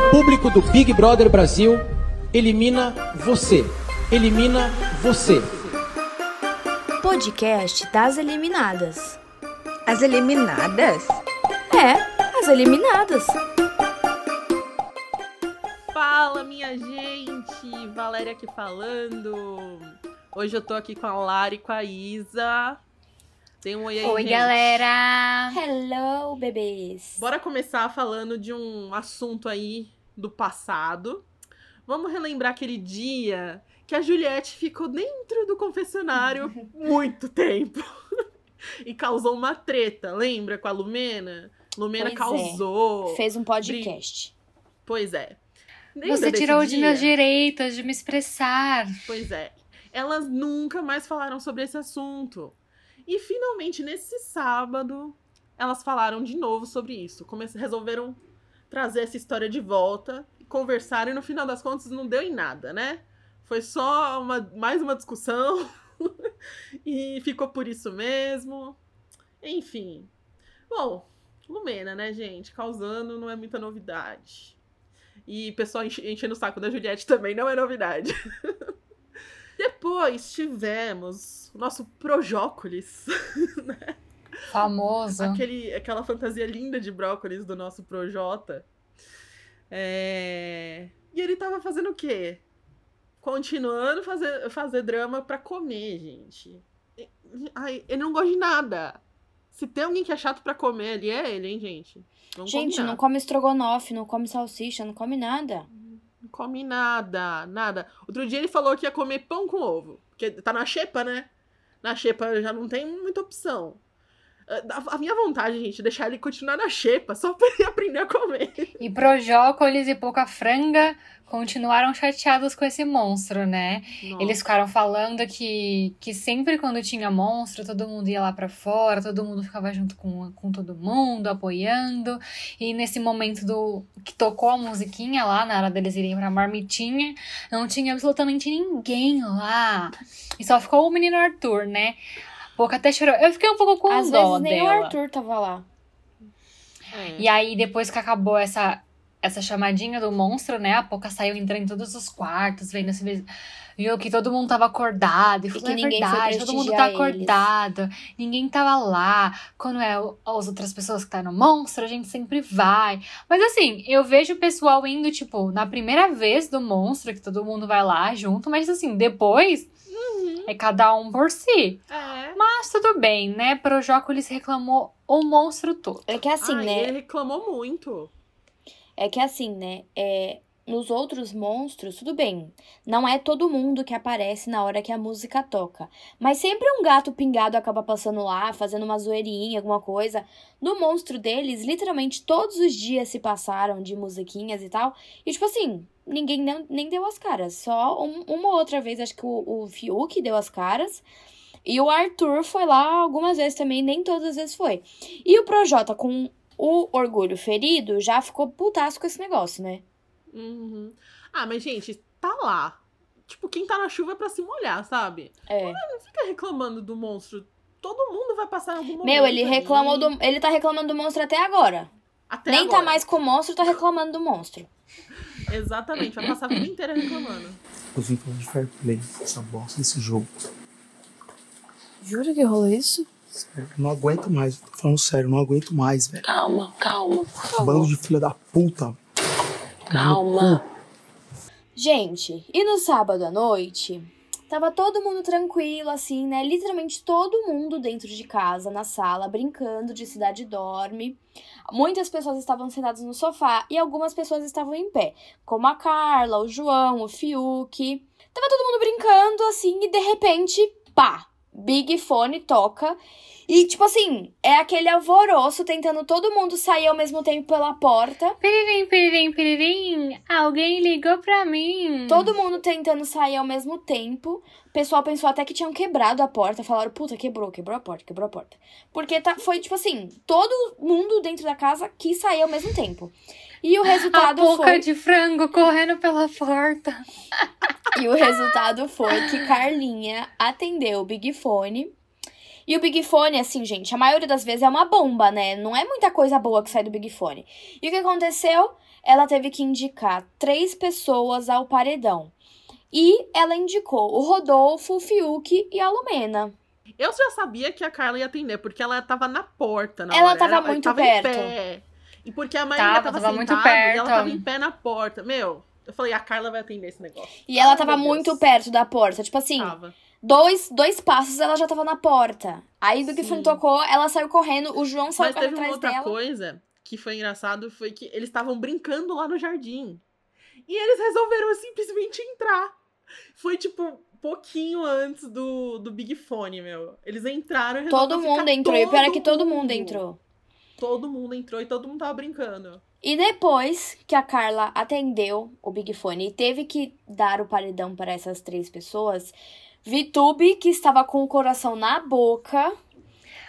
O público do Big Brother Brasil elimina você. Elimina você. Podcast das eliminadas. As eliminadas? É, as eliminadas. Fala, minha gente! Valéria aqui falando. Hoje eu tô aqui com a Lara e com a Isa. Tem um oi aí, Oi, gente. galera! Hello, bebês. Bora começar falando de um assunto aí do passado. Vamos relembrar aquele dia que a Juliette ficou dentro do confessionário muito tempo. e causou uma treta, lembra? Com a Lumena? Lumena Pois é. causou. Fez um podcast. Pois é. Lembra Você tirou de meus direitos de me expressar. Pois é. Elas nunca mais falaram sobre esse assunto. E finalmente, nesse sábado, elas falaram de novo sobre isso. Resolveram trazer essa história de volta, conversaram e no final das contas não deu em nada, né? Foi só uma, mais uma discussão e ficou por isso mesmo. Enfim. Bom, Lumena, né, gente? Causando não é muita novidade. E pessoal enche- enchendo o saco da Juliette também não é novidade. Depois tivemos o nosso Projócolis, Famoso. aquele, aquela fantasia linda de brócolis do nosso Projota. É... E ele tava fazendo o quê? Continuando fazer, fazer drama pra comer, gente. Ai, ele não gosta de nada. Se tem alguém que é chato pra comer ali, é ele, hein, gente? Vamos Gente, combinar. não come estrogonofe, não come salsicha, não come nada. Não come nada, nada. Outro dia ele falou que ia comer pão com ovo. Porque tá na xepa, né? Na xepa já não tem muita opção. A a minha vontade, gente, é deixar ele continuar na xepa, só pra ele aprender a comer. E Projócolis e Pouca Franga continuaram chateados com esse monstro, né? Eles ficaram falando que, que sempre quando tinha monstro, todo mundo ia lá pra fora, todo mundo ficava junto com, com todo mundo, apoiando. E nesse momento do que tocou a musiquinha lá, na hora deles irem pra marmitinha, não tinha absolutamente ninguém lá. E só ficou o menino Arthur, né? Pouca até chorou. Eu fiquei um pouco com Às dó vezes nem dela. o Arthur tava lá. É. E aí, depois que acabou essa, essa chamadinha do monstro, né? A Poca saiu entrando em todos os quartos, vendo se eles- viu que todo mundo tava acordado. E, E falou, que é ninguém foi verdade, todo mundo tá prestigiar eles." acordado. Ninguém tava lá. Quando é o- as outras pessoas que tá no monstro, a gente sempre vai. Mas assim, eu vejo o pessoal indo, tipo, na primeira vez do monstro, que todo mundo vai lá junto, mas assim, depois é cada um por si. É. Mas tudo bem, né? Projócolis reclamou o monstro todo. É que assim, Ai, né? Ele reclamou muito. É que assim, né? É, nos outros monstros, tudo bem. Não é todo mundo que aparece na hora que a música toca. Mas sempre um gato pingado acaba passando lá, fazendo uma zoeirinha, alguma coisa. No monstro deles, literalmente todos os dias se passaram de musiquinhas e tal. E tipo assim, ninguém nem, nem deu as caras. Só um- uma outra vez, acho que o, o Fiuk deu as caras. E o Arthur foi lá algumas vezes também, nem todas as vezes foi. E o Projota, com o orgulho ferido, já ficou putaço com esse negócio, né? Uhum. Ah, mas, gente, tá lá. Tipo, quem tá na chuva é pra se molhar, sabe? É. Não fica reclamando do monstro. Todo mundo vai passar algum momento. Meu, ele reclamou do. Ele tá reclamando do monstro até agora. Até Nem tá agora. mais com o monstro, tá reclamando do monstro. Exatamente, vai passar a vida inteira reclamando. Eu vim falar de fair play, essa bosta desse jogo. Jura que rolou isso? Sério, eu não aguento mais, tô falando sério, não aguento mais, velho. Calma, calma, por favor. Bando de filha da puta. Calma. Gente, e no sábado à noite, tava todo mundo tranquilo, assim, né? Literalmente todo mundo dentro de casa, na sala, brincando de cidade dorme. Muitas pessoas estavam sentadas no sofá e algumas pessoas estavam em pé, como a Carla, o João, o Fiuk. Tava todo mundo brincando, assim, e de repente, pá! Big Fone toca. E, tipo assim, é aquele alvoroço tentando todo mundo sair ao mesmo tempo pela porta. Piririm, piririm, piririm, alguém ligou pra mim. Todo mundo tentando sair ao mesmo tempo. O pessoal pensou até que tinham quebrado a porta. Falaram, puta, quebrou, quebrou a porta, quebrou a porta. Porque tá, foi tipo assim: todo mundo dentro da casa quis sair ao mesmo tempo. E o A resultado boca foi. de frango correndo pela porta. E o resultado foi que Carlinha atendeu o Big Fone. E o Big Fone, assim, gente, a maioria das vezes é uma bomba, né? Não é muita coisa boa que sai do Big Fone. E o que aconteceu? Ela teve que indicar três pessoas ao paredão. E ela indicou o Rodolfo, o Fiuk e a Lumena. Eu já sabia que a Carla ia atender, porque ela tava na porta. Na Ela hora. tava muito tava perto. Em pé. E porque a Marília Tava, tava, tava muito sentada e ela perto. tava em pé na porta. Meu, eu falei, a Carla vai atender esse negócio. E ela Ai, tava muito Deus. perto da porta. Tipo assim, Tava. dois, dois passos ela já tava na porta. Aí o Big Sim. Fone tocou, ela saiu correndo, o João saiu Mas teve uma atrás outra dela. coisa que foi engraçado, foi que eles estavam brincando lá no jardim. E eles resolveram simplesmente entrar. Foi tipo pouquinho antes do, do Big Fone, meu. Eles entraram e Todo mundo ficar entrou. E o pior é que todo todo mundo entrou. Todo mundo entrou e todo mundo tava brincando. E depois que a Carla atendeu o Big Fone e teve que dar o paredão para essas três pessoas, Vitube, que estava com o coração na boca,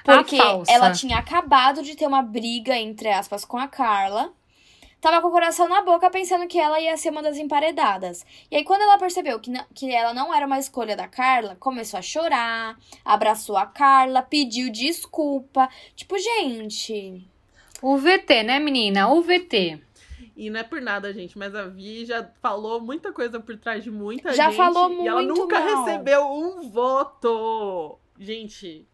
porque ela tinha acabado de ter uma briga, entre aspas, com a Carla. Tava com o coração na boca pensando que ela ia ser uma das emparedadas. E aí, quando ela percebeu que, na- que ela não era uma escolha da Carla, começou a chorar, abraçou a Carla, pediu desculpa. Tipo, gente, O VT, né, menina? O VT. E não é por nada, gente, mas a Vi já falou muita coisa por trás de muita Já gente. falou E ela muito nunca mal. recebeu um voto. Gente,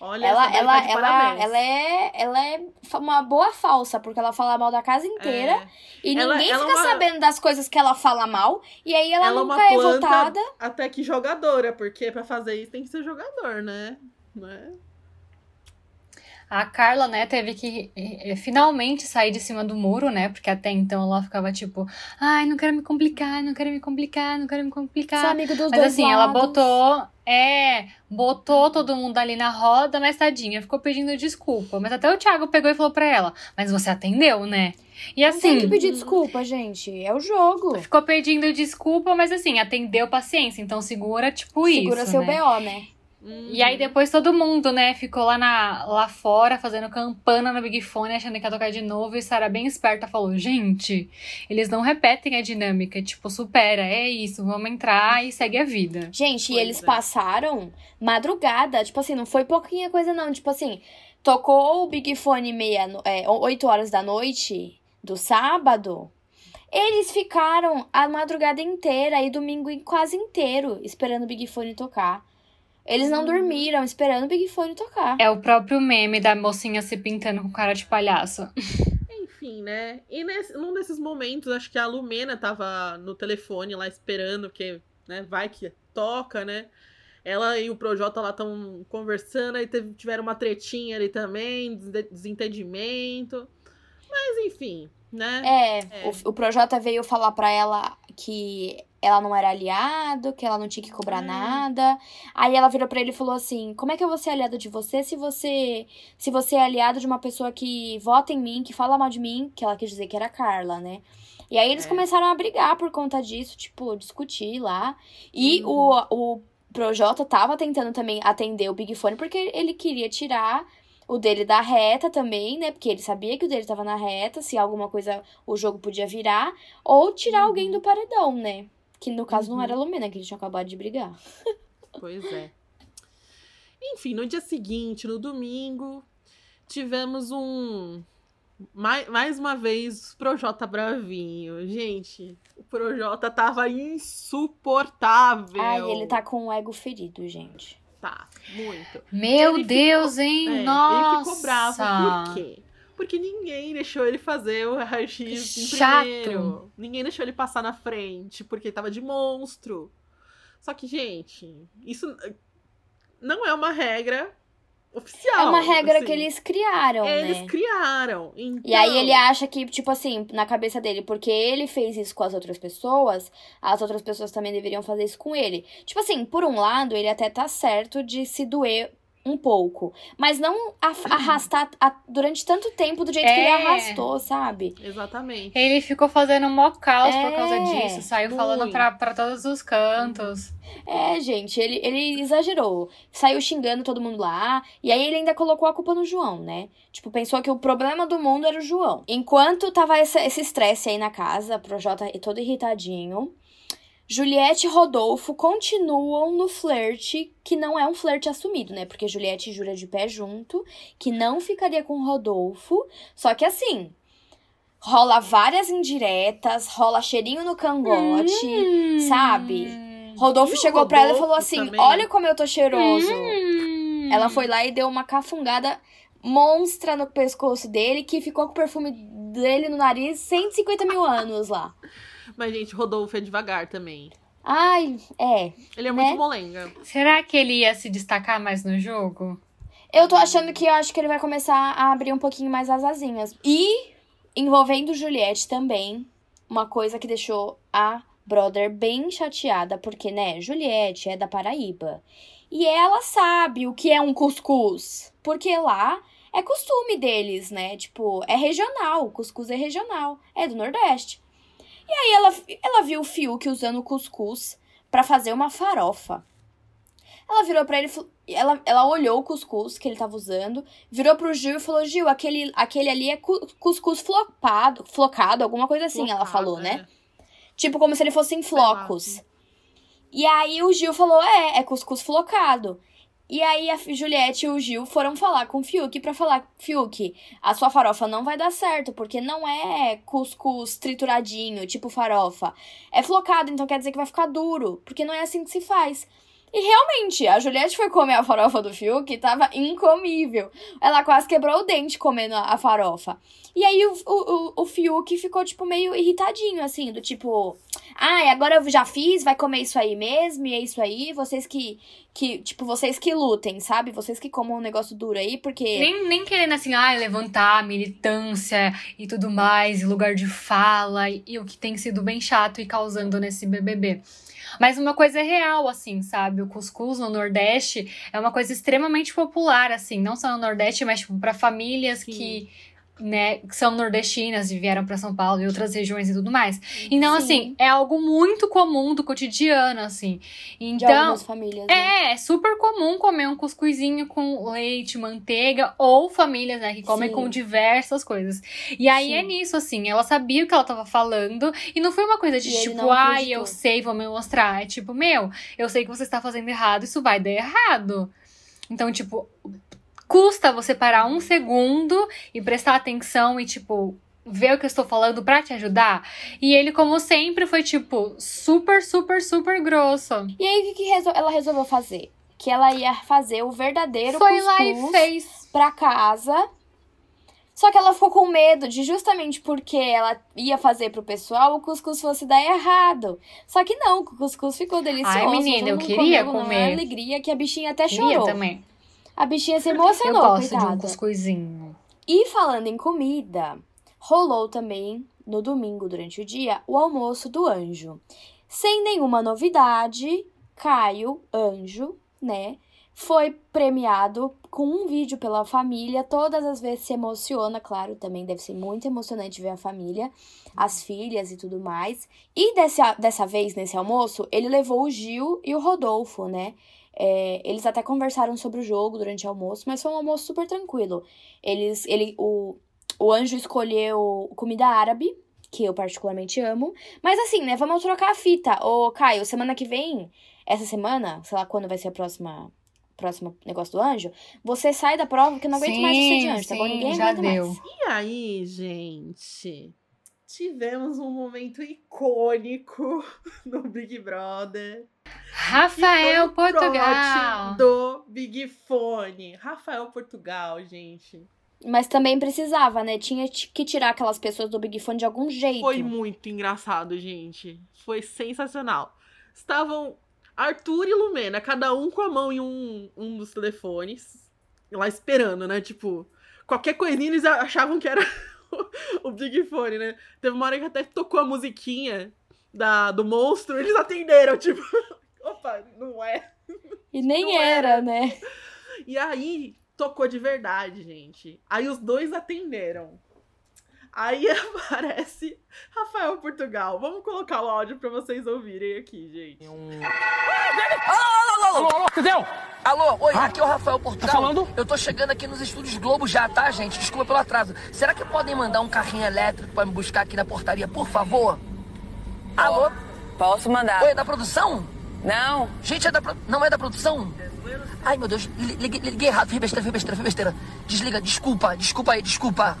olha Ela, ela, tá ela, ela, é, ela é uma boa falsa, porque ela fala mal da casa inteira É. e Ela- ninguém ela é fica uma- sabendo das coisas que ela fala mal, e aí ela, Ela é nunca é votada. até que jogadora, porque pra fazer isso tem que ser jogador, né? né? A Carla, né, teve que eh, finalmente sair de cima do muro, né? Porque até então ela ficava tipo, ai, não quero me complicar, não quero me complicar, não quero me complicar. Sou amigo dos Mas dois assim, ela lados. botou, é, botou todo mundo ali na roda, mas tadinha, ficou pedindo desculpa. Mas até o Thiago pegou e falou pra ela, mas você atendeu, né? E Não tem que assim, pedir desculpa, gente. É o jogo. ficou pedindo desculpa, mas assim, atendeu paciência. Então segura, tipo Segura isso, seu né? BO, né? E aí depois todo mundo, né, ficou lá, na, lá fora fazendo campana no Big Fone, achando que ia tocar de novo, e Sara bem esperta falou, gente, eles não repetem a dinâmica, tipo, supera, é isso, vamos entrar e segue a vida. Gente, e eles é. passaram madrugada. Tipo assim, não foi pouquinha coisa, não. Tipo assim, tocou o Big Fone meia, é, 8 horas da noite do sábado. Eles ficaram a madrugada inteira e domingo quase inteiro esperando o Big Fone tocar. Eles não dormiram esperando o Big Fone tocar. É o próprio meme da mocinha se pintando com cara de palhaço. Enfim, né? E nesse, num desses momentos, acho que a Lumena tava no telefone lá esperando, que, né, vai que toca, né? Ela e o Projota lá estão conversando, aí teve, tiveram uma tretinha ali também, des- desentendimento. Mas enfim, né? É, É. O, o Projota veio falar pra ela que ela não era aliado, que ela não tinha que cobrar Ah. nada. Aí ela virou pra ele e falou assim: "Como é que eu vou ser aliado de você se você se você é aliado de uma pessoa que vota em mim, que fala mal de mim, que ela quis dizer que era Carla, né?" E aí eles É. começaram a brigar por conta disso, tipo, discutir lá. E Uhum. o, o Projota tava tentando também atender o Big Fone porque ele queria tirar o dele da reta também, né? Porque ele sabia que o dele tava na reta, se alguma coisa o jogo podia virar, ou tirar alguém do paredão, né? Que no caso não Uhum. era a Lumena, que eles tinham acabado de brigar. Pois é. Enfim, no dia seguinte, no domingo, tivemos um. Mais, mais uma vez, Projota Bravinho. Gente, o Projota tava insuportável. Ai, ele tá com o ego ferido, gente. Tá, muito. Meu Ele Deus, ficou- hein? É, Nossa! Ele ficou bravo. Por quê? Porque ninguém deixou ele fazer o raio-x primeiro. Ninguém deixou ele passar na frente, porque ele tava de monstro. Só que, gente, isso não é uma regra oficial. É uma regra assim. que eles criaram, Eles né? criaram. Então, E aí ele acha que, tipo assim, na cabeça dele, porque ele fez isso com as outras pessoas, as outras pessoas também deveriam fazer isso com ele. Tipo assim, por um lado, ele até tá certo de se doer um pouco. Mas não a- arrastar a- durante tanto tempo do jeito que ele É. arrastou, sabe? Exatamente. Ele ficou fazendo mó caos por É, causa disso, saiu falando muito. pra, pra todos os cantos. É, gente, ele, ele exagerou. Saiu xingando todo mundo lá. E aí ele ainda colocou a culpa no João, né? Tipo, pensou que o problema do mundo era o João. Enquanto tava essa- esse estresse aí na casa, pro Jota todo irritadinho, Juliette e Rodolfo continuam no flerte, que não é um flerte assumido, né? Porque Juliette jura de pé junto que não ficaria com Rodolfo. Só que assim, rola várias indiretas, rola cheirinho no cangote, Hum. sabe? Rodolfo chegou pra ela e Rodolfo falou assim: também? Olha como eu tô cheiroso. Hum. Ela foi lá e deu uma cafungada monstra no pescoço dele, que ficou com o perfume dele no nariz 150 mil anos lá. Mas, gente, Rodolfo é devagar também. Ai, é. Ele é Né? muito molenga. Será que ele ia se destacar mais no jogo? Eu tô achando que eu acho que ele vai começar a abrir um pouquinho mais as asinhas. E envolvendo Juliette também, uma coisa que deixou a Brother bem chateada, porque, né, Juliette é da Paraíba. E ela sabe o que é um cuscuz. Porque lá é costume deles, né? Tipo, é regional. O cuscuz é regional. É do Nordeste. E aí ela, ela viu o Fiuk usando cuscuz pra fazer uma farofa. Ela virou pra ele, ela, ela olhou o cuscuz que ele tava usando, virou pro Gil e falou: Gil, aquele, aquele ali é cu- cuscuz flopado, flocado, alguma coisa assim, ela Flocado, falou, é. né? Tipo, como se ele fosse em flocos. E aí o Gil falou: é, é cuscuz flocado. E aí a Juliette e o Gil foram falar com o Fiuk pra falar: Fiuk, a sua farofa não vai dar certo, porque não é cuscuz trituradinho, tipo farofa. É flocado, então quer dizer que vai ficar duro, porque não é assim que se faz. E realmente, a Juliette foi comer a farofa do Fiuk e tava incomível. Ela quase quebrou o dente comendo a, farofa. E aí o, o, o, o Fiuk ficou, tipo, meio irritadinho, assim, do tipo... Ai, agora eu já fiz, vai comer isso aí mesmo, e é isso aí. Vocês que, que tipo, vocês que lutem, sabe? Vocês que comam um negócio duro aí, porque... Nem, nem querendo assim, ai, levantar militância e tudo mais, lugar de fala, e, e o que tem sido bem chato e causando nesse BBB. Mas uma coisa é real, assim, sabe? O cuscuz no Nordeste é uma coisa extremamente popular, assim, não só no Nordeste, mas tipo, para famílias Sim. que, né, que são nordestinas e vieram para São Paulo e outras regiões e tudo mais. Então, Sim. assim, é algo muito comum do cotidiano, assim. De Então, algumas famílias, né? é, é super comum comer um cuscuzinho com leite, manteiga, ou famílias, né, que comem Sim. com diversas coisas. E aí Sim. é nisso, assim, ela sabia o que ela tava falando, e não foi uma coisa de E tipo, ai, eu sei, vou me mostrar. É tipo, meu, eu sei que você está fazendo errado, isso vai dar errado. Então, tipo, custa você parar um segundo e prestar atenção e, tipo, ver o que eu estou falando pra te ajudar. E ele, como sempre, foi, tipo, super, super, super grosso. E aí, o que, resol- ela resolveu fazer? Que ela ia fazer o verdadeiro Foi lá e fez. pra casa. Só que ela ficou com medo de justamente porque ela ia fazer pro pessoal, o cuscuz fosse dar errado. Só que não, o cuscuz ficou delicioso. Ai, menina, eu queria comer. alegria que a bichinha até Queria chorou. também. A bichinha se Eu emocionou, gosto de um coitada. cuscuzinho. E falando em comida, rolou também no domingo durante o dia o almoço do anjo. Sem nenhuma novidade, Caio, anjo, né, foi premiado com um vídeo pela família. Todas as vezes se emociona, claro, também deve ser muito emocionante ver a família, as filhas e tudo mais. E dessa, dessa vez, nesse almoço, ele levou o Gil e o Rodolfo, né? É, eles até conversaram sobre o jogo durante o almoço, mas foi um almoço super tranquilo. Eles, ele, o, o anjo escolheu comida árabe, que eu particularmente amo. Mas assim, né? Vamos trocar a fita. Ô, Caio, semana que vem, essa semana, sei lá quando vai ser a próxima. Próximo negócio do anjo, você sai da prova que eu não aguento mais você de anjo, tá bom? sim, Ninguém já aguenta deu. mais. E aí, gente, tivemos um momento icônico no Big Brother. Rafael Portugal. do Big Fone. Rafael Portugal, gente. Mas também precisava, né? Tinha que tirar aquelas pessoas do Big Fone de algum jeito. Foi muito engraçado, gente. Foi sensacional. Estavam Arthur e Lumena, cada um com a mão em um, um dos telefones, lá esperando, né? Tipo, qualquer coisinha eles achavam que era o Big Fone, né? Teve uma hora que até tocou a musiquinha da, do monstro, eles atenderam, tipo, opa, não é. E nem Não era, era. né? E aí tocou de verdade, gente. Aí os dois atenderam. Aí aparece Rafael Portugal. Vamos colocar o áudio pra vocês ouvirem aqui, gente. Alô, alô, alô, entendeu? Alô, oi, aqui é o Rafael Portugal. Tá falando? Eu tô chegando aqui nos estúdios Globo já, tá, gente? Desculpa pelo atraso. Será que podem mandar um carrinho elétrico pra me buscar aqui na portaria, por favor? Alô? Posso mandar. Oi, é da produção? Não. Gente, é da pro... não é da produção? Ai, meu Deus, li- liguei, liguei errado, fiz besteira, fiz besteira, fiz besteira. Desliga, desculpa, desculpa aí, desculpa.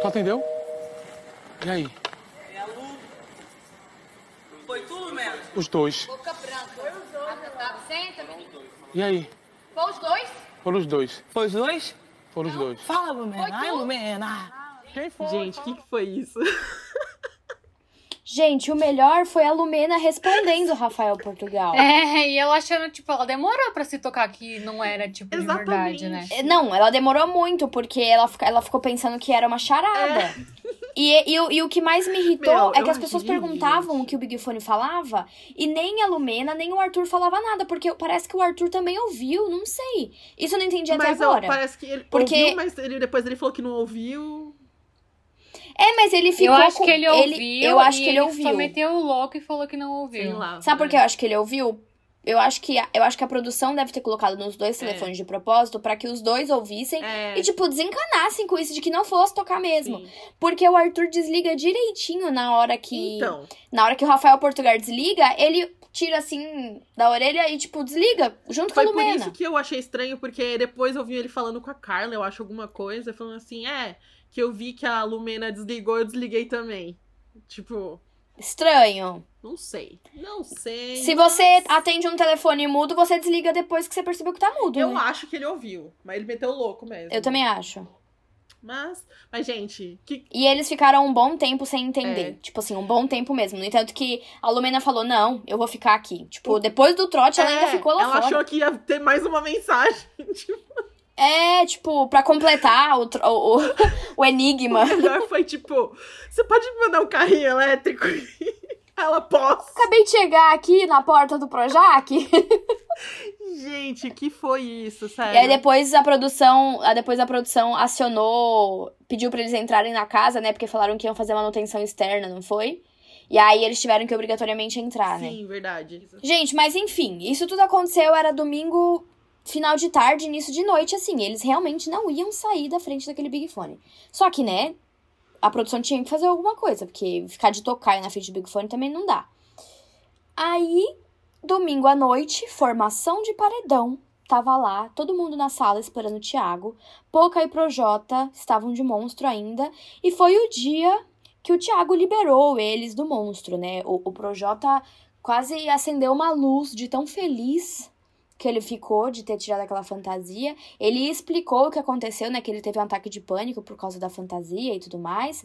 Tu atendeu? E aí? Foi tudo mesmo. Os dois. Boca branca. Senta, menino. E aí? Foi os dois? Foram os dois. Foi os dois? Foram os dois. Fala, Lumena. Ai, Lumena. Quem foi? Gente, o que, que foi isso? Gente, o melhor foi a Lumena respondendo o Rafael Portugal. É, e ela achando, tipo, ela demorou pra se tocar que não era, tipo, de verdade, né? É, Não, ela demorou muito, porque ela, ela ficou pensando que era uma charada. E, e, o- e o que mais me irritou Meu, é que as pessoas perguntavam o que o Big Fone falava, e nem a Lumena, nem o Arthur falava nada, porque parece que o Arthur também ouviu, não sei. Isso eu não entendi até Mas eu- agora. parece que ele Porque- ouviu, mas ele, depois ele falou que não ouviu. É, mas ele ficou. eu acho com- que ele ouviu. eu acho e que ele ouviu. só meteu o louco e falou que não ouviu. Sei lá. Sabe por que eu acho que ele ouviu? Eu acho que, a- eu acho que a produção deve ter colocado nos dois telefones de propósito pra que os dois ouvissem É. e, tipo, desencanassem com isso de que não fosse tocar mesmo. Sim. Porque o Arthur desliga direitinho na hora que. Então, Na hora que o Rafael Portugal desliga, ele tira assim da orelha e, tipo, desliga junto foi com a por Lumena. isso que eu achei estranho, porque depois eu vi ele falando com a Carla, eu acho alguma coisa, falando assim, é, que eu vi que a Lumena desligou, eu desliguei também. Tipo, Estranho. não sei. Não sei. Se você atende um telefone mudo, você desliga depois que você percebeu que tá mudo. Eu né? acho que ele ouviu, mas ele meteu louco mesmo. Eu também acho. Mas, mas gente, que E eles ficaram um bom tempo sem entender. É. Tipo assim, um bom tempo mesmo. No entanto que a Lumena falou, não, eu vou ficar aqui. Tipo, depois do trote, ela ainda É, ficou lá ela fora. achou que ia ter mais uma mensagem. tipo, É, tipo, pra completar o, o, o, enigma. o melhor foi tipo, você pode me mandar um carrinho elétrico? ela posso. Acabei de chegar aqui na porta do Projac. Gente, que foi isso, E sério? aí depois a produção, depois a produção acionou, pediu pra eles entrarem na casa, né? Porque falaram que iam fazer manutenção externa, não foi? E aí eles tiveram que obrigatoriamente entrar, né? Sim, verdade. Gente, mas enfim, isso tudo aconteceu, era domingo, final de tarde, início de noite, assim. Eles realmente não iam sair da frente daquele Big Fone. Só que, né, a produção tinha que fazer alguma coisa, porque ficar de tocaio na frente do Big Fone também não dá. Aí, domingo à noite, formação de paredão. Tava lá, todo mundo na sala esperando o Thiago. Poca e Projota estavam de monstro ainda. E foi o dia que o Thiago liberou eles do monstro, né? O, o Projota quase acendeu uma luz de tão feliz que ele ficou de ter tirado aquela fantasia. Ele explicou o que aconteceu, né? Que ele teve um ataque de pânico por causa da fantasia e tudo mais.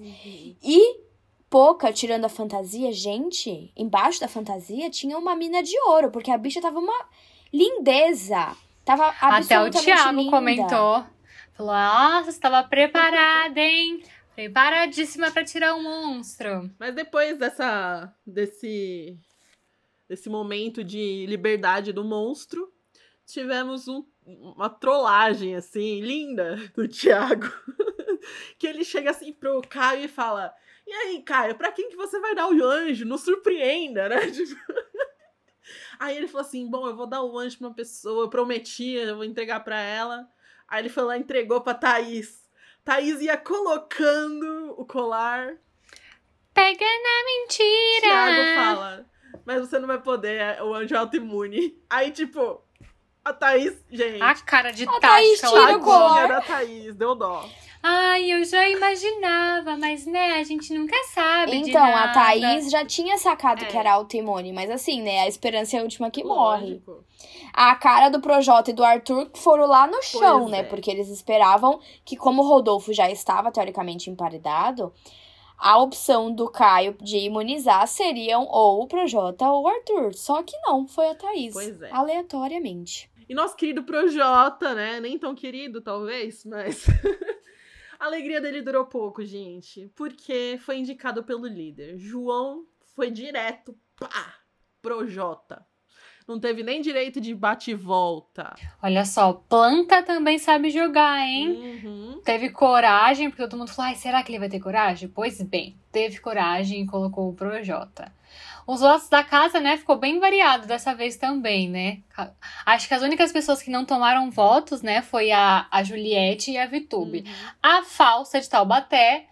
E Poca, tirando a fantasia, gente, embaixo da fantasia tinha uma mina de ouro, porque a bicha tava uma lindeza. Tava Até o Thiago linda. comentou. Falou, nossa, estava preparada, hein? Preparadíssima pra tirar o monstro. Mas depois dessa desse desse momento de liberdade do monstro, tivemos um- uma trollagem assim linda do Thiago, que ele chega assim pro Caio e fala: "E aí, Caio, pra quem que você vai dar o anjo? Nos surpreenda, né?" Tipo... Aí ele falou assim: "Bom, eu vou dar o anjo pra uma pessoa, eu prometi, eu vou entregar pra ela." Aí ele foi lá e entregou pra Thaís. Thaís ia colocando o colar Pega na mentira! Thiago fala, mas você não vai poder, é o anjo autoimune. Aí, tipo, a Thaís, gente. A cara de A Thaís tática tira lá. o da Thaís, deu dó. Ai, eu já imaginava, mas né, a gente nunca sabe de Então, a. Thaís já tinha sacado É. que era autoimune, mas assim, né? A esperança é a última que morre. Lógico. A cara do Projota e do Arthur foram lá no chão, Pois né? é. Porque eles esperavam que, como o Rodolfo já estava teoricamente emparedado, a opção do Caio de imunizar seriam ou o Projota ou o Arthur. Só que não, foi a Thaís. Pois é. Aleatoriamente. E nosso querido Projota, né? Nem tão querido, talvez, mas. a alegria dele durou pouco, gente. Porque foi indicado pelo líder. João foi direto, pá, Projota. Não teve nem direito de bate e volta. Olha só, planta também sabe jogar, hein? Uhum. Teve coragem, porque todo mundo falou, ai, será que ele vai ter coragem? Pois bem, teve coragem e colocou o Projota. Os votos da casa, né, ficou bem variado dessa vez também, né? Acho que as únicas pessoas que não tomaram votos, né, foi a, a Juliette e a Vitube. A falsa de Taubaté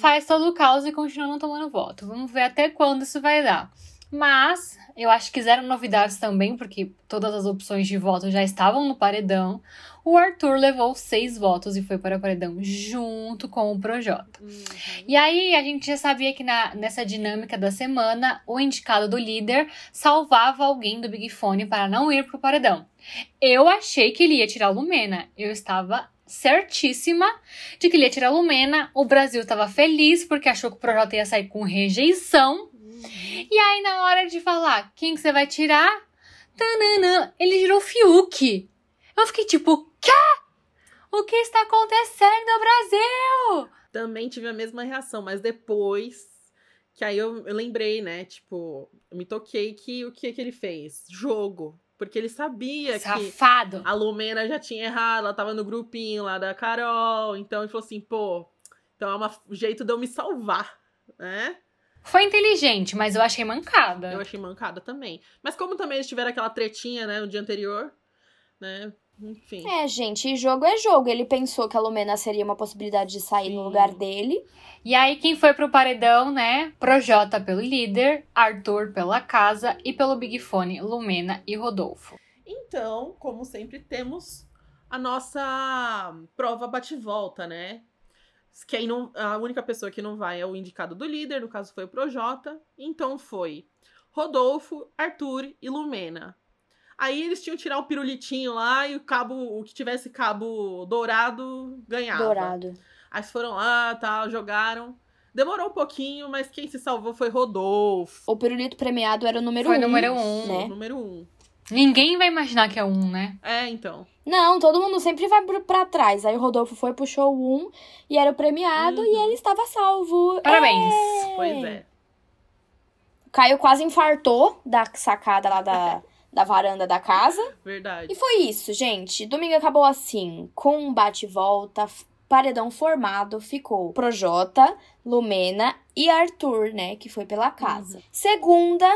faz todo o caos e continua não tomando voto. Vamos ver até quando isso vai dar. Mas eu acho que zero novidades também, porque todas as opções de voto já estavam no paredão. O Arthur levou seis votos e foi para o paredão junto com o Projota. E aí a gente já sabia que na, nessa dinâmica da semana, o indicado do líder salvava alguém do Big Fone para não ir pro paredão. Eu achei que ele ia tirar a Lumena. Eu estava certíssima de que ele ia tirar a Lumena. O Brasil estava feliz porque achou que o Projota ia sair com rejeição. E aí, na hora de falar quem que você vai tirar, tananã, ele tirou o Fiuk. Eu fiquei tipo, quê? O que está acontecendo, Brasil? Também tive a mesma reação, mas depois que aí eu, eu lembrei, né? Tipo, eu me toquei que o que, que ele fez? Jogo. Porque ele sabia Safado. que a Lumena já tinha errado, ela tava no grupinho lá da Carol. Então ele falou assim, pô, então é um jeito de eu me salvar, né? Foi inteligente, mas eu achei mancada. Eu achei mancada também. Mas como também eles tiveram aquela tretinha, né, no dia anterior, né? Enfim. É, gente, e jogo é jogo. Ele pensou que a Lumena seria uma possibilidade de sair no lugar dele. E aí, quem foi pro paredão, né? Projota pelo líder, Arthur pela casa e pelo Big Fone, Lumena e Rodolfo. Então, como sempre, temos a nossa prova bate-volta, né? Quem não, a única pessoa que não vai é o indicado do líder, no caso foi o Projota. Então foi Rodolfo, Arthur e Lumena. Aí eles tinham que tirar o pirulitinho lá e o cabo, o que tivesse cabo dourado ganhava. Dourado. Aí foram lá, tal, jogaram. Demorou um pouquinho, mas quem se salvou foi Rodolfo. O pirulito premiado era o número Foi um. número um. Né? Número um. Ninguém vai imaginar que é um, né? É, então. Não, todo mundo sempre vai pra trás. Aí o Rodolfo foi, puxou o um e era o premiado e ele estava salvo. Parabéns. Pois é. O Caio quase infartou da sacada lá da, da varanda da casa. Verdade. E foi isso, gente. Domingo acabou assim, com um bate-volta, paredão formado, ficou Projota, Lumena e Arthur, né, que foi pela casa. Segunda,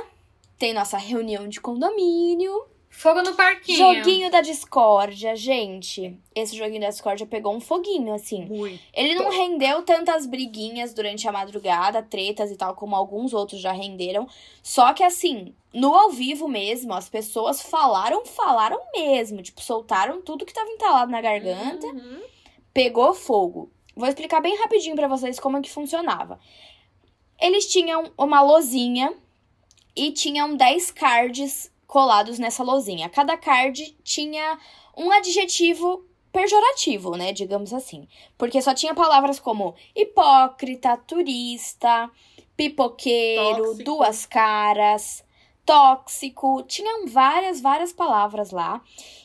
tem nossa reunião de condomínio. Fogo no parquinho. Joguinho da discórdia, gente. Esse joguinho da discórdia pegou um foguinho, assim. Muito. Ele não rendeu tantas briguinhas durante a madrugada, tretas e tal, como alguns outros já renderam. Só que, assim, no ao vivo mesmo, as pessoas falaram, falaram mesmo. Tipo, soltaram tudo que tava entalado na garganta. Pegou fogo. Vou explicar bem rapidinho pra vocês como é que funcionava. Eles tinham uma lozinha e tinham 10 cards colados nessa lozinha. Cada card tinha um adjetivo pejorativo, né, digamos assim. Porque só tinha palavras como hipócrita, turista, pipoqueiro, Tóxico. duas caras, tóxico, tinham várias, várias palavras lá.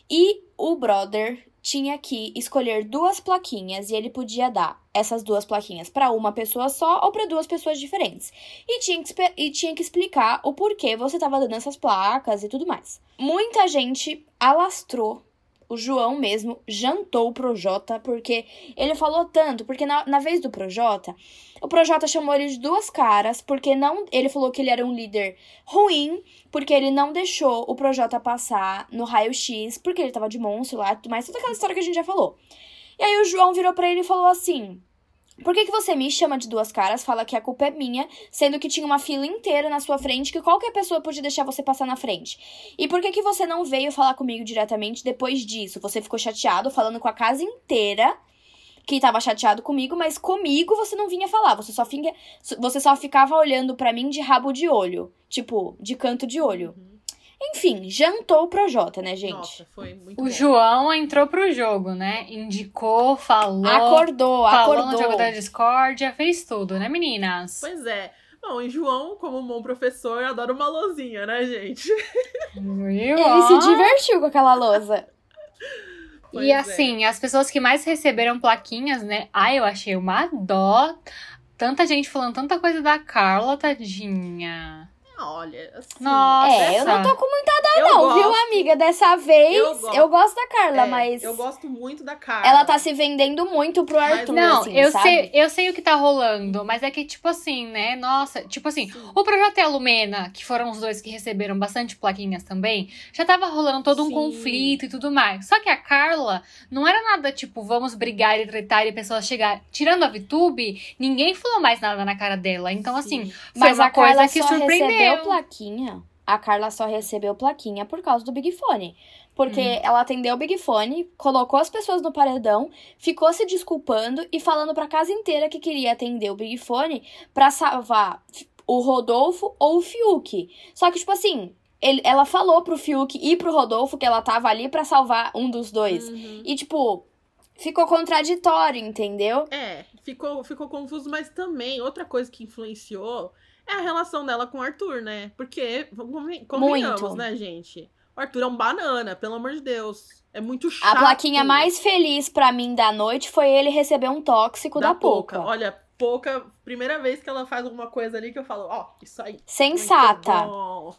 E o brother tinha que escolher duas plaquinhas e ele podia dar essas duas plaquinhas para uma pessoa só ou para duas pessoas diferentes. E tinha, que, e tinha que explicar o porquê você tava dando essas placas e tudo mais. Muita gente alastrou. O João mesmo jantou o Projota porque ele falou tanto, porque na, na vez do Projota, o Projota chamou ele de duas caras, porque não. Ele falou que ele era um líder ruim, porque ele não deixou o Projota passar no raio-x, porque ele tava de monstro lá tudo mais, toda aquela história que a gente já falou. E aí o João virou pra ele e falou assim: Por que, que você me chama de duas caras? Fala que a culpa é minha, sendo que tinha uma fila inteira na sua frente que qualquer pessoa podia deixar você passar na frente. E por que, que você não veio falar comigo diretamente depois disso? Você ficou chateado falando com a casa inteira que tava chateado comigo, mas comigo você não vinha falar. Você só, finga, você só ficava olhando pra mim de rabo de olho. Tipo, de canto de olho. Enfim, jantou o Projota, né, gente? Nossa, foi muito O bom. João entrou pro jogo, né? Indicou, falou. Acordou, falou acordou. no jogo da discórdia, fez tudo, né, meninas? Pois é. Bom, e João, como um bom professor, adora uma lozinha, né, gente? Ele se divertiu com aquela lousa. Pois E é. assim, as pessoas que mais receberam plaquinhas, né? Ai, eu achei uma dó. Tanta gente falando tanta coisa da Carla, tadinha. Olha, assim. Nossa. É, eu não tô com muita dó, Eu não, viu, gosto. amiga? Dessa vez, Eu eu gosto. gosto, da Carla, É, mas Eu gosto muito da Carla. ela tá se vendendo muito pro Arthur, Não, assim, eu sabe? sei, eu sei o que tá rolando, mas é que, tipo assim, né? Nossa, tipo assim, o Projeto e a Lumena, que foram os dois que receberam bastante plaquinhas também, já tava rolando todo um Sim. conflito e tudo mais. Só que a Carla não era nada tipo, vamos brigar e tretar e a pessoa chegar. Tirando a VTube, ninguém falou mais nada na cara dela. Então, assim, foi Mas uma a Carla coisa que só recebeu plaquinha. A Carla só recebeu plaquinha por causa do Big Fone. Porque Hum. ela atendeu o Big Fone, colocou as pessoas no paredão, ficou se desculpando e falando pra casa inteira que queria atender o Big Fone pra salvar o Rodolfo ou o Fiuk. Só que, tipo assim, ele- ela falou pro Fiuk e pro Rodolfo que ela tava ali pra salvar um dos dois. Uhum. E, tipo, ficou contraditório, entendeu? É, ficou, ficou confuso, mas também outra coisa que influenciou é a relação dela com o Arthur, né? Porque, convenhamos, Muito. né, gente? O Arthur é um banana, pelo amor de Deus. É muito chato. A plaquinha mais feliz pra mim da noite foi ele receber um tóxico da, Poca. Olha, Pouca, primeira vez que ela faz alguma coisa ali que eu falo, ó, isso aí. Sensata.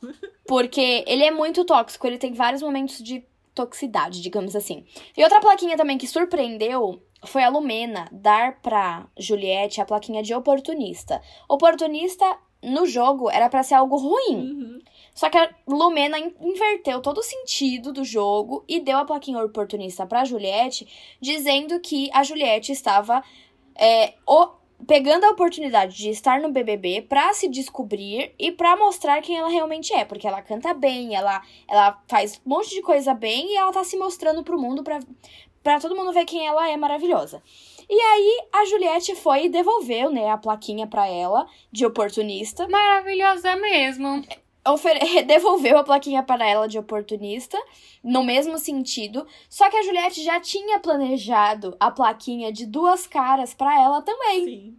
Porque ele é muito tóxico, ele tem vários momentos de toxicidade, digamos assim. E outra plaquinha também que surpreendeu foi a Lumena dar pra Juliette a plaquinha de oportunista. Oportunista no jogo era pra ser algo ruim. Uhum. Só que a Lumena in- inverteu todo o sentido do jogo e deu a plaquinha oportunista pra Juliette, dizendo que a Juliette estava é, o- pegando a oportunidade de estar no BBB pra se descobrir e pra mostrar quem ela realmente é, porque ela canta bem, ela, ela faz um monte de coisa bem e ela tá se mostrando pro mundo pra, pra todo mundo ver quem ela é maravilhosa. E aí a Juliette foi e devolveu, né, a plaquinha pra ela de oportunista Maravilhosa mesmo. ofere- devolveu a plaquinha para ela de oportunista, no mesmo sentido, só que a Juliette já tinha planejado a plaquinha de duas caras para ela também. Sim.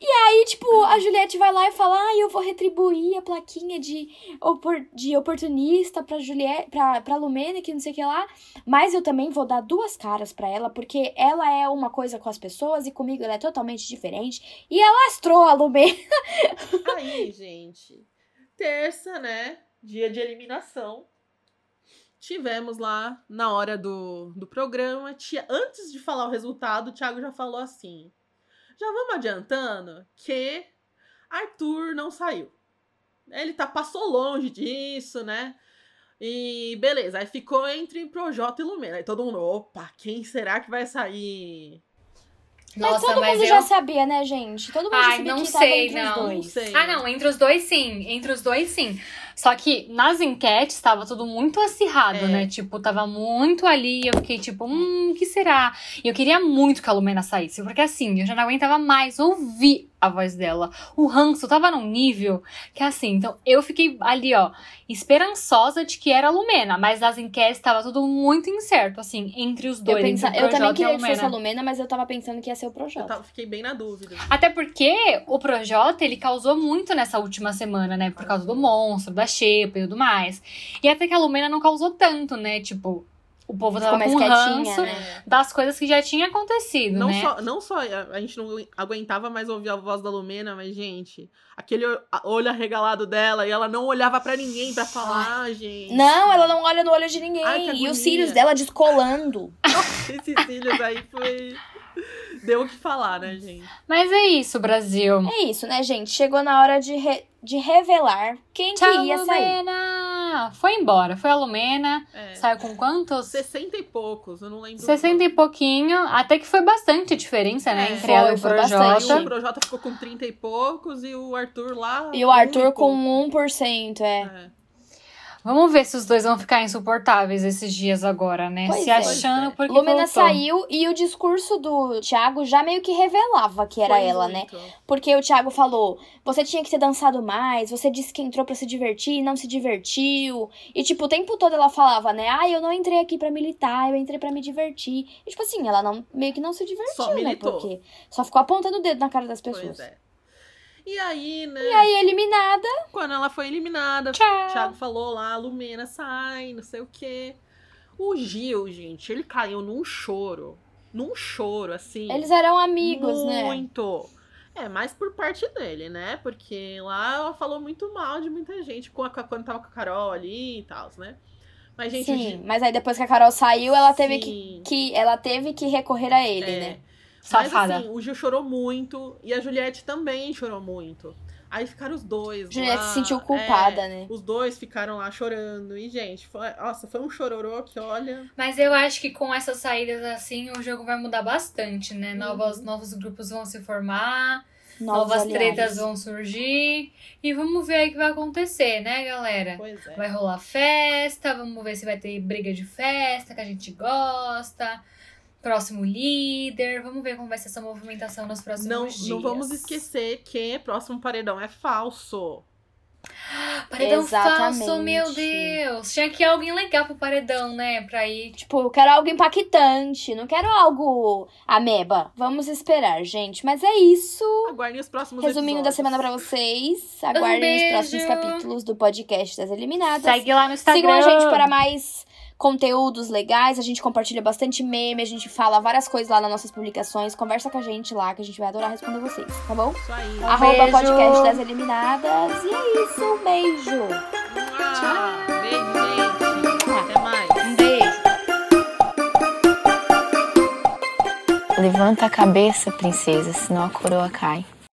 Aí, tipo, a Juliette vai lá e fala: "Ah, eu vou retribuir a plaquinha de, opor de oportunista pra Juliette, pra, pra Lumena, que não sei o que lá, mas eu também vou dar duas caras pra ela, porque ela é uma coisa com as pessoas e comigo ela é totalmente diferente". E alastrou a Lumena. Aí, gente, terça, né? Dia de eliminação. Tivemos lá na hora do, do programa. Tia, antes de falar o resultado, o Thiago já falou assim: já vamos adiantando que Arthur não saiu. Ele tá, passou longe disso, né? E beleza, aí ficou entre Projota e Lumena. Aí todo mundo, opa, quem será que vai sair? mas Nossa, todo mas mundo eu- já sabia, né, gente? Todo mundo Ai, sabia não que sei, entre não. os Não sei. Ah, não, entre os dois sim. Entre os dois sim. Só que nas enquetes tava tudo muito acirrado, É. né? Tipo, tava muito ali. Eu fiquei tipo, hum, o que será? E eu queria muito que a Lumena saísse, porque assim, eu já não aguentava mais ouvir a voz dela. O ranço tava num nível que assim, então eu fiquei ali, ó, esperançosa de que era a Lumena, mas nas enquetes tava tudo muito incerto, assim, entre os Eu, dois. pensa... entre o eu também queria que fosse a Lumena. Mas eu tava pensando que ia ser o Eu Projota. tava- fiquei bem na dúvida. Até porque o Projota, ele causou muito nessa última semana, né? Por causa do monstro, da Xepa e tudo mais. E até que a Lumena não causou tanto, né? Tipo, o povo tava mais com quietinha, ranço né? das coisas que já tinha acontecido, Não, né? só, não só a, a gente não aguentava mais ouvir a voz da Lumena, mas, gente, aquele olho arregalado dela e ela não olhava pra ninguém pra falar, gente. Não, ela não olha no olho de ninguém. Ai, e os cílios dela descolando. Esses cílios aí foi. Deu o que falar, né, gente? Mas é isso, Brasil. É isso, né, gente? Chegou na hora de, re- de revelar quem Tchau, que ia sair. Lumena! Foi embora. Foi a Lumena. É. Saiu com quantos? 60 e poucos, eu não lembro. 60 e pouquinho. Até que foi bastante a diferença, né? É, entre ela e o foi, foi Projota. bastante. O Projota ficou com 30 e poucos e o Arthur lá. E o Arthur com pouco. 1%, é. É. Vamos ver se os dois vão ficar insuportáveis esses dias agora, né? Pois Se é. achando porque Lumena voltou. saiu e o discurso do Thiago já meio que revelava que era Foi ela, né? muito. Porque o Thiago falou: você tinha que ter dançado mais, você disse que entrou pra se divertir e não se divertiu. E, tipo, o tempo todo ela falava, né? Ah, eu não entrei aqui pra militar, eu entrei pra me divertir. E, tipo assim, ela não, meio que não se divertiu, Só né? Porque só ficou apontando o dedo na cara das pessoas. Pois é. E aí, né? E aí, eliminada. Quando ela foi eliminada, Tchau. o Thiago falou lá, a Lumena sai, não sei o quê. O Gil, gente, ele caiu num choro. Num choro, assim. Eles eram amigos, né? muito. É, mais por parte dele, né? Porque lá ela falou muito mal de muita gente, com a, quando tava com a Carol ali e tal, né? Mas, gente. Sim, mas aí depois que a Carol saiu, ela teve que, que ela teve que recorrer a ele, É. né? Safada. Mas assim, o Gil chorou muito e a Juliette também chorou muito. Aí ficaram os dois. Juliette lá, se sentiu culpada, é, né? Os dois ficaram lá chorando. E, gente, foi, nossa, foi um chororô que, olha. Mas eu acho que com essas saídas assim, o jogo vai mudar bastante, né? Uhum. Novos, novos grupos vão se formar, Novos novas aliados. tretas vão surgir. E vamos ver aí o que vai acontecer, né, galera? Pois é. Vai rolar festa, vamos ver se vai ter briga de festa que a gente gosta. Próximo líder, vamos ver como vai ser essa movimentação nos próximos Não, dias. não vamos esquecer que próximo paredão é falso. Paredão Exatamente. falso, meu Deus. Tinha que ir alguém legal pro paredão, né? Pra ir. Tipo, eu quero algo impactante, não quero algo ameba. Vamos esperar, gente. Mas é isso. Aguardem os próximos Resuminho da episódios. semana pra vocês. Aguardem os beijo. próximos capítulos do podcast das Eliminadas. Segue lá no Instagram. Sigam a gente para mais conteúdos legais. A gente compartilha bastante meme, a gente fala várias coisas lá nas nossas publicações. Conversa com a gente lá, que a gente vai adorar responder vocês, tá bom? Isso aí. Arroba beijo. podcast das eliminadas. E é isso, um beijo. Ah, beijo, gente. Até mais. Um beijo. Levanta a cabeça, princesa, senão a coroa cai.